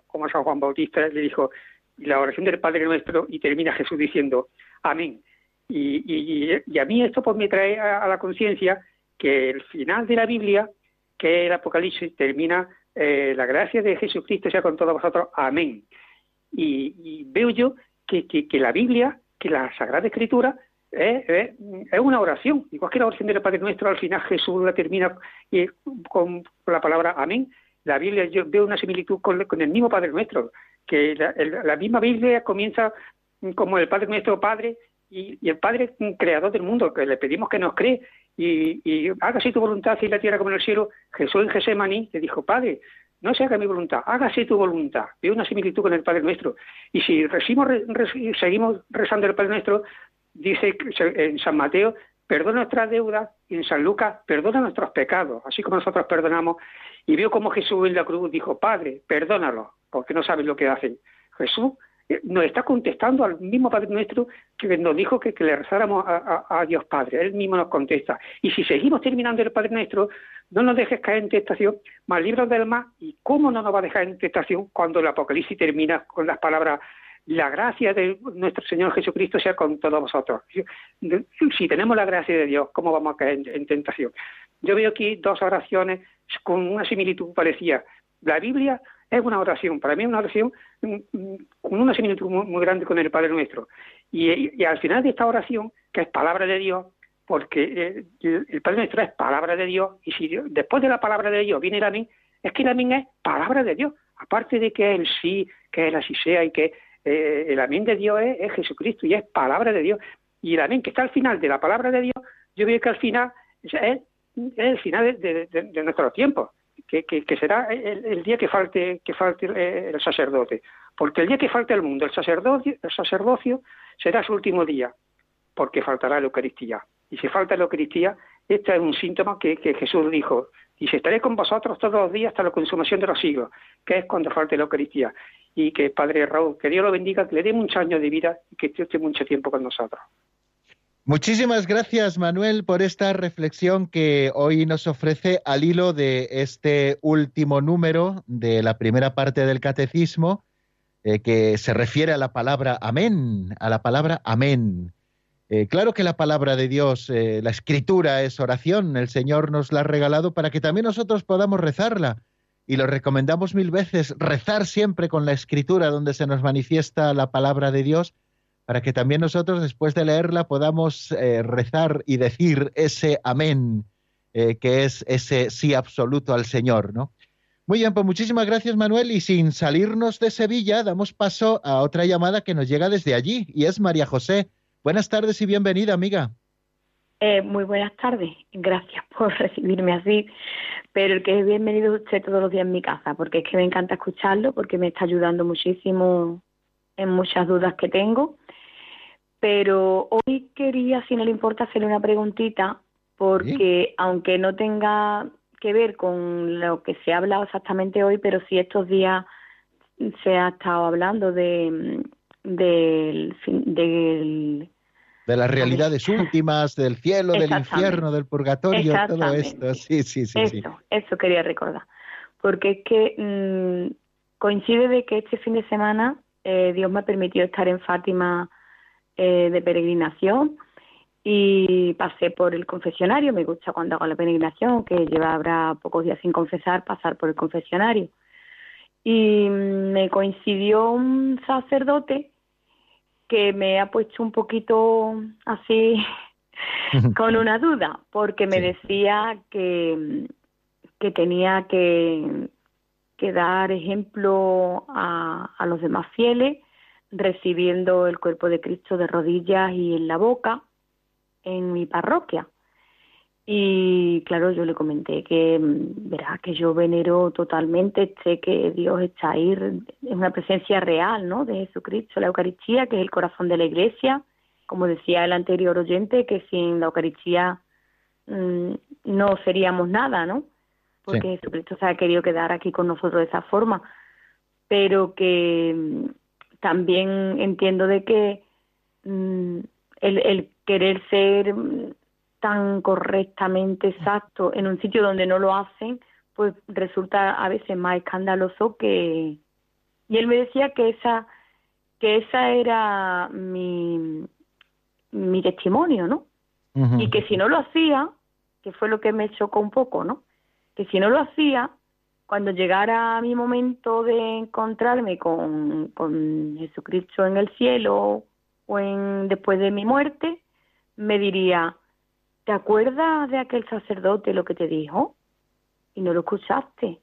como San Juan Bautista. Le dijo, la oración del Padre Nuestro, y termina Jesús diciendo, amén. Y, y- y a mí esto pues me trae a, a la conciencia que el final de la Biblia, que es el Apocalipsis, termina eh, la gracia de Jesucristo sea con todos vosotros, amén. Y, y veo yo que, que- que la Biblia, que la Sagrada Escritura, es, es- es una oración, igual que la oración del Padre Nuestro, al final Jesús la termina eh, con, la palabra amén. La Biblia, yo veo una similitud con, el mismo Padre Nuestro, que la, la misma Biblia comienza como el Padre Nuestro Padre y, y el Padre creador del mundo, que le pedimos que nos cree y, y hágase tu voluntad en la tierra como en el cielo. Jesús en Gesemaní le dijo, Padre, no se haga mi voluntad, hágase tu voluntad. Veo una similitud con el Padre Nuestro. Y si recimos, re- re- seguimos rezando el Padre Nuestro, dice en San Mateo, perdona nuestras deudas, y en San Lucas, perdona nuestros pecados, así como nosotros perdonamos. Y veo como Jesús en la cruz dijo, Padre, perdónalo, porque no saben lo que hacen. Jesús eh, nos está contestando al mismo Padre Nuestro que nos dijo que, le rezáramos a, Dios Padre. Él mismo nos contesta. Y si seguimos terminando el Padre Nuestro, no nos dejes caer en tentación, más libros del mal. ¿Y cómo no nos va a dejar en tentación cuando el Apocalipsis termina con las palabras la gracia de nuestro Señor Jesucristo sea con todos vosotros. Si tenemos la gracia de Dios, ¿cómo vamos a caer en, en tentación? Yo veo aquí dos oraciones con una similitud parecida. La Biblia es una oración, para mí es una oración mm, mm, con una similitud muy, grande con el Padre Nuestro. Y, al final de esta oración, que es palabra de Dios, porque eh, el, el Padre Nuestro es palabra de Dios, y si después de la palabra de Dios viene el amén, es que el amén es palabra de Dios. aparte de que el sí, que él así sea y que eh, el amén de Dios es, Jesucristo y es palabra de Dios. Y el amén que está al final de la palabra de Dios, yo veo que al final es, el final de, nuestro tiempo, que, que, será el, día que falte, que falte eh, el, sacerdote. Porque el día que falte el mundo, el sacerdocio, el sacerdocio será su último día, porque faltará la Eucaristía. Y si falta la Eucaristía, este es un síntoma que, que Jesús dijo, Dice, estaré con vosotros todos los días hasta la consumación de los siglos, que es cuando falte la Eucaristía. Y que Padre Raúl, que Dios lo bendiga, que le dé muchos años de vida y que esté mucho tiempo con nosotros. Muchísimas gracias, Manuel, por esta reflexión que hoy nos ofrece al hilo de este último número de la primera parte del Catecismo, eh, que se refiere a la palabra amén, a la palabra amén. Eh, claro que la palabra de Dios, eh, la escritura es oración, el Señor nos la ha regalado para que también nosotros podamos rezarla. Y lo recomendamos mil veces, rezar siempre con la escritura donde se nos manifiesta la palabra de Dios, para que también nosotros después de leerla podamos eh, rezar y decir ese amén, que es ese sí absoluto al Señor, ¿no? Muy bien, pues muchísimas gracias Manuel y sin salirnos de Sevilla damos paso a otra llamada que nos llega desde allí y es María José. Buenas tardes y bienvenida, amiga. Eh, muy buenas tardes, gracias por recibirme así, pero el que es bienvenido usted todos los días en mi casa, porque es que me encanta escucharlo, porque me está ayudando muchísimo en muchas dudas que tengo. Pero hoy quería, si no le importa, hacerle una preguntita, porque aunque no tenga que ver con lo que se ha hablado exactamente hoy, pero sí estos días se ha estado hablando de del, del de las realidades últimas, del cielo, del infierno, del purgatorio, todo esto. Sí, sí, sí. Eso, eso quería recordar. Porque es que mm, coincide de que este fin de semana eh, Dios me ha permitido estar en Fátima eh, de peregrinación y pasé por el confesionario. Me gusta cuando hago la peregrinación, que lleva habrá pocos días sin confesar, pasar por el confesionario. Y mm, me coincidió un sacerdote que me ha puesto un poquito así con una duda, porque me decía que, que tenía que, que dar ejemplo a, a los demás fieles, recibiendo el cuerpo de Cristo de rodillas y en la boca en mi parroquia. Y claro, yo le comenté que, mm, verá, que yo venero totalmente, sé que Dios está ahí, es una presencia real, ¿no? De Jesucristo, la Eucaristía, que es el corazón de la Iglesia. Como decía el anterior oyente, que sin la Eucaristía mm, no seríamos nada, ¿no? Porque Jesucristo se ha querido quedar aquí con nosotros de esa forma. Pero que mm, también entiendo de que el, el querer ser tan correctamente exacto en un sitio donde no lo hacen, pues resulta a veces más escandaloso que y él me decía que esa que esa era mi mi testimonio, ¿no? Y que si no lo hacía, que fue lo que me chocó un poco, ¿no? Que si no lo hacía, cuando llegara mi momento de encontrarme con, con Jesucristo en el cielo o en después de mi muerte, me diría, ¿te acuerdas de aquel sacerdote lo que te dijo? Y no lo escuchaste.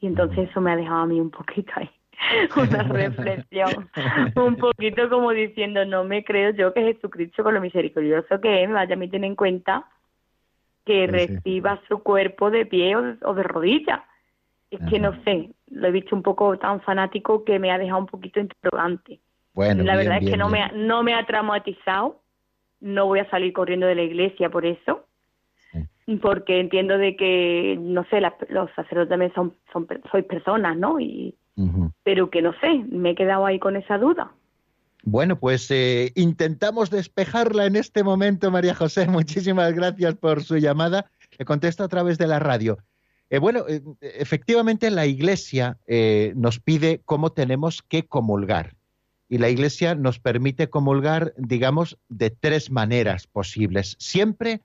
Y entonces eso me ha dejado a mí un poquito ahí, una reflexión, un poquito como diciendo, no me creo yo que Jesucristo, con lo misericordioso que es, me vaya a mí tener en cuenta que reciba su cuerpo de pie o de, rodilla. Es que no sé, lo he visto un poco tan fanático que me ha dejado un poquito interrogante. Bueno, la verdad es que no me, no me ha traumatizado, no voy a salir corriendo de la iglesia por eso, porque entiendo de que, no sé, los sacerdotes también son, son sois personas, ¿no? Y, Pero que no sé, me he quedado ahí con esa duda. Bueno, pues eh, intentamos despejarla en este momento, María José. Muchísimas gracias por su llamada. Le contesto a través de la radio. Eh, bueno, eh, efectivamente la Iglesia nos pide cómo tenemos que comulgar y la Iglesia nos permite comulgar, digamos, de tres maneras posibles, siempre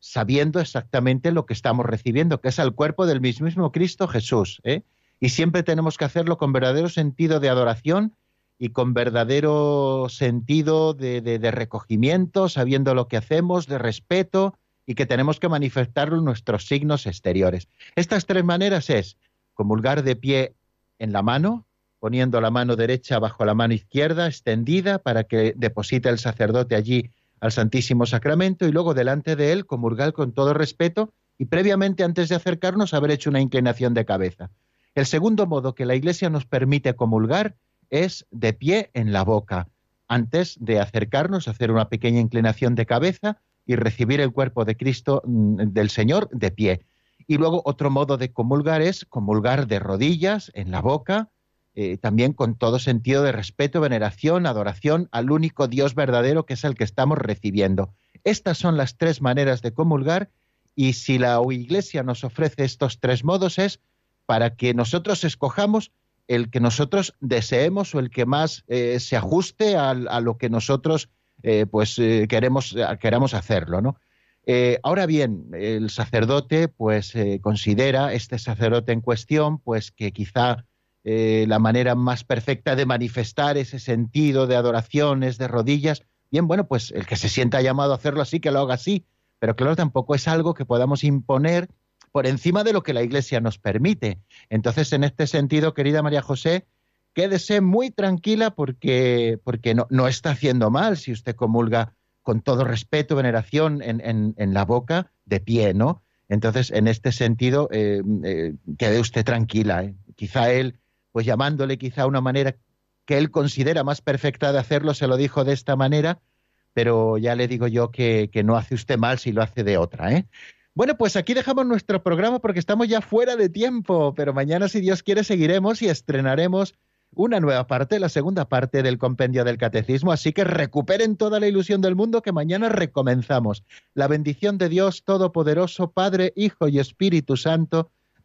sabiendo exactamente lo que estamos recibiendo, que es el cuerpo del mismísimo Cristo Jesús. ¿eh? Y siempre tenemos que hacerlo con verdadero sentido de adoración y con verdadero sentido de, de recogimiento, sabiendo lo que hacemos, de respeto y que tenemos que manifestarlo en nuestros signos exteriores. Estas tres maneras es comulgar de pie en la mano, poniendo la mano derecha bajo la mano izquierda, extendida, para que deposite el sacerdote allí al Santísimo Sacramento, y luego delante de él comulgar con todo respeto y previamente, antes de acercarnos, haber hecho una inclinación de cabeza. El segundo modo que la Iglesia nos permite comulgar es de pie en la boca, antes de acercarnos, hacer una pequeña inclinación de cabeza y recibir el cuerpo de Cristo mm, del Señor de pie. Y luego otro modo de comulgar es comulgar de rodillas, en la boca, eh, también con todo sentido de respeto, veneración, adoración al único Dios verdadero que es el que estamos recibiendo. Estas son las tres maneras de comulgar y si la Iglesia nos ofrece estos tres modos es para que nosotros escojamos el que nosotros deseemos o el que más eh, se ajuste a, lo que nosotros eh, pues queremos, queramos hacerlo, ahora bien, el sacerdote, pues, considera, este sacerdote en cuestión, pues, que quizá eh, la manera más perfecta de manifestar ese sentido de adoraciones, de rodillas, bien, bueno, pues el que se sienta llamado a hacerlo así, que lo haga así, pero claro, tampoco es algo que podamos imponer por encima de lo que la Iglesia nos permite. Entonces, en este sentido, querida María José, quédese muy tranquila porque, porque no, no está haciendo mal si usted comulga con todo respeto, veneración en, en, la boca, de pie, ¿no? Entonces, en este sentido, eh, eh, quede usted tranquila. Quizá él, pues llamándole quizá una manera que él considera más perfecta de hacerlo, se lo dijo de esta manera, pero ya le digo yo que, que no hace usted mal si lo hace de otra. ¿eh? Bueno, pues aquí dejamos nuestro programa porque estamos ya fuera de tiempo, pero mañana, si Dios quiere, seguiremos y estrenaremos una nueva parte, la segunda parte del compendio del catecismo, así que recuperen toda la ilusión del mundo que mañana recomenzamos. La bendición de Dios Todopoderoso, Padre, Hijo y Espíritu Santo,